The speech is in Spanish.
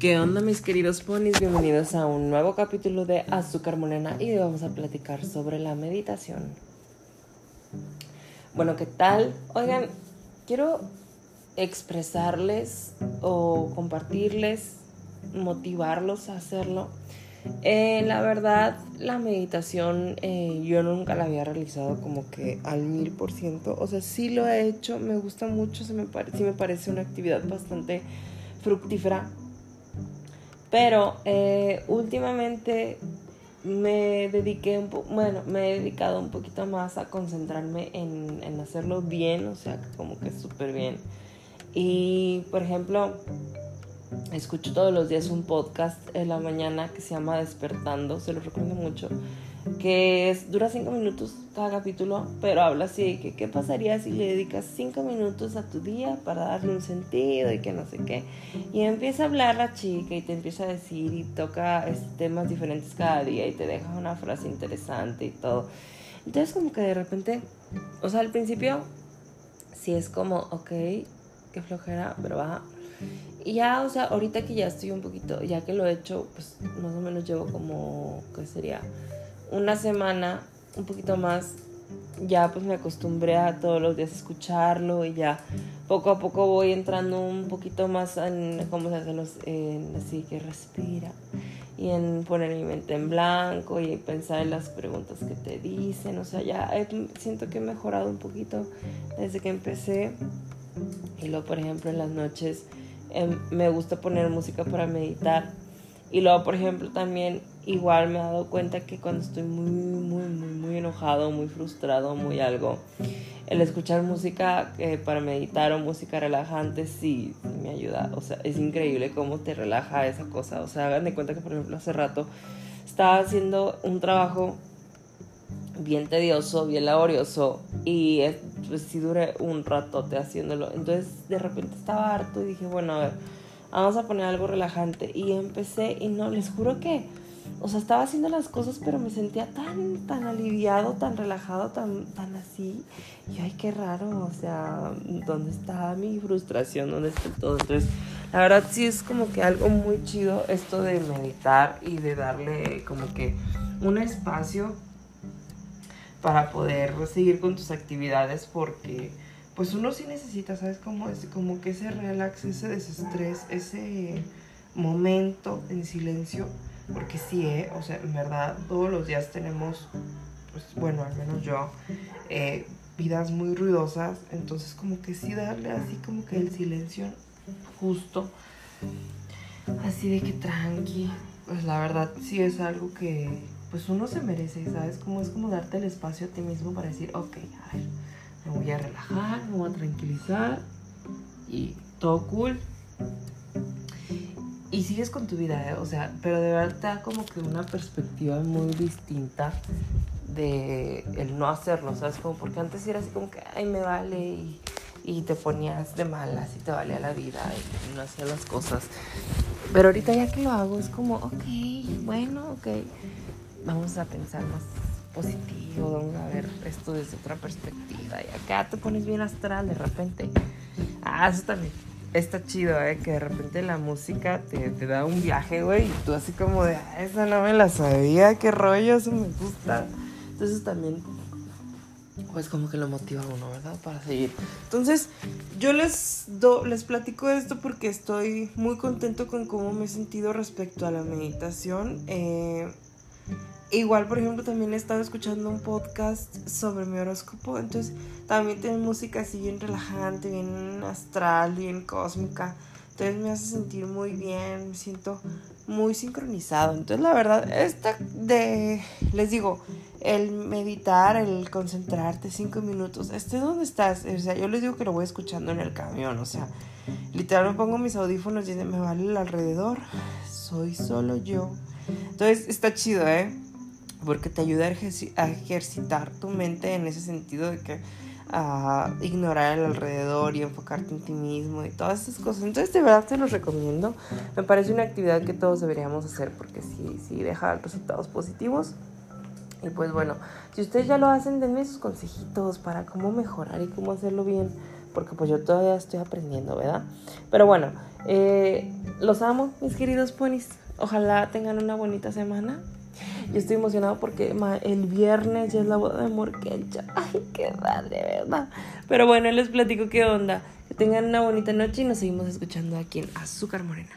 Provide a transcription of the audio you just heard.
¿Qué onda mis queridos ponis? Bienvenidos a un nuevo capítulo de Azúcar Morena y hoy vamos a platicar sobre la meditación. Bueno, ¿qué tal? Oigan, quiero expresarles o compartirles, motivarlos a hacerlo. Eh, la verdad, la meditación eh, yo nunca la había realizado como que al mil por ciento. O sea, sí lo he hecho, me gusta mucho, se sí me parece una actividad bastante fructífera pero eh, últimamente me dediqué un bueno, me he dedicado un poquito más a concentrarme en, en hacerlo bien, o sea, como que súper bien. Y, por ejemplo, escucho todos los días un podcast en la mañana que se llama Despertando, se lo recomiendo mucho que dura cinco minutos cada capítulo, pero habla así que qué pasaría si le dedicas cinco minutos a tu día para darle un sentido y que no sé qué. Y empieza a hablar la chica y te empieza a decir y toca este, temas diferentes cada día y te deja una frase interesante y todo. Entonces como que de repente, o sea, al principio sí es como, ok, qué flojera, pero va. Y ya, o sea, ahorita que ya estoy un poquito, ya que lo he hecho, pues más o menos llevo como, ¿qué sería? Una semana, un poquito más, ya pues me acostumbré a todos los días escucharlo y ya poco a poco voy entrando un poquito más en cómo se hacen los, en, así que respira y en poner mi mente en blanco y pensar en las preguntas que te dicen, o sea, ya siento que he mejorado un poquito desde que empecé. Y luego por ejemplo en las noches em, me gusta poner música para meditar. Y luego por ejemplo también igual me he dado cuenta que cuando estoy muy, muy, muy, muy enojado, muy frustrado, muy algo, el escuchar música eh, para meditar o música relajante sí, me ayuda. O sea, es increíble cómo te relaja esa cosa. O sea, hagan de cuenta que, por ejemplo, hace rato estaba haciendo un trabajo bien tedioso, bien laborioso y pues sí duré un ratote haciéndolo. Entonces de repente estaba harto y dije, bueno, a ver, vamos a poner algo relajante. Y empecé y no, les juro que o sea, estaba haciendo las cosas, pero me sentía tan, tan aliviado, tan relajado, tan, tan así. Y ay, qué raro, o sea, ¿dónde está mi frustración? ¿Dónde está todo? Entonces, la verdad sí es como que algo muy chido esto de meditar y de darle como que un espacio para poder seguir con tus actividades porque pues uno sí necesita, ¿sabes? Como, es, como que ese relax, ese desestrés, ese momento en silencio porque sí, ¿eh? o sea, en verdad, todos los días tenemos, pues bueno, al menos yo, eh, vidas muy ruidosas. Entonces, como que sí darle así como que el silencio justo. Así de que tranqui. Pues la verdad sí es algo que pues uno se merece, ¿sabes? Como es como darte el espacio a ti mismo para decir, ok, a ver, me voy a relajar, me voy a tranquilizar y todo cool y sigues con tu vida, ¿eh? o sea, pero de verdad te da como que una perspectiva muy distinta de el no hacerlo, ¿sabes? Como porque antes era así como que, ay, me vale y, y te ponías de malas y te valía la vida y no hacías las cosas. Pero ahorita ya que lo hago es como, ok, bueno, ok, vamos a pensar más positivo, vamos a ver esto desde otra perspectiva y acá te pones bien astral de repente. Ah, eso también está chido, ¿eh? Que de repente la música te, te da un viaje, güey, y tú así como de, ah, esa no me la sabía, qué rollo, eso me gusta. Entonces también, pues como que lo motiva uno, ¿verdad? Para seguir. Entonces, yo les, do, les platico esto porque estoy muy contento con cómo me he sentido respecto a la meditación. Eh, Igual, por ejemplo, también he estado escuchando un podcast sobre mi horóscopo, entonces también tiene música así bien relajante, bien astral, bien cósmica. Entonces me hace sentir muy bien, me siento muy sincronizado. Entonces, la verdad, esta de, les digo, el meditar, el concentrarte cinco minutos, esté donde estás, o sea, yo les digo que lo voy escuchando en el camión, o sea, literal me pongo mis audífonos y me vale el alrededor, soy solo yo. Entonces, está chido, ¿eh? Porque te ayuda a, ejercitar tu mente en ese sentido de que a ignorar el alrededor y enfocarte en ti mismo y todas esas cosas. Entonces, de verdad te los recomiendo. Me parece una actividad que todos deberíamos hacer porque sí, sí deja resultados positivos. Y pues bueno, si ustedes ya lo hacen, denme sus consejitos para cómo mejorar y cómo hacerlo bien porque pues yo todavía estoy aprendiendo, ¿verdad? Pero bueno, eh, los amo, mis queridos ponis. Ojalá tengan una bonita semana. Yo estoy emocionado porque el viernes ya es la boda de Morquecha. Ay, qué madre, ¿verdad? Pero bueno, les platico qué onda. Que tengan una bonita noche y nos seguimos escuchando aquí en Azúcar Morena.